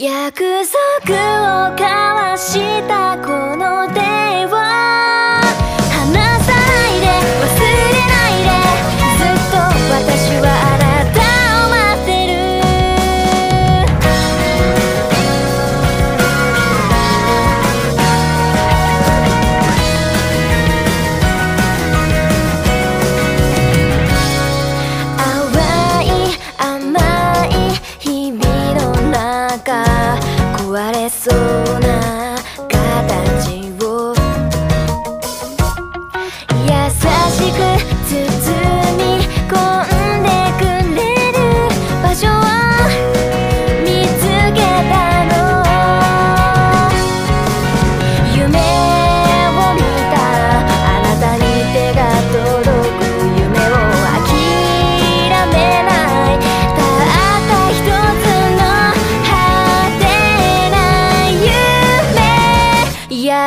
約束を交わしたこの手話。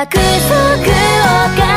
約束を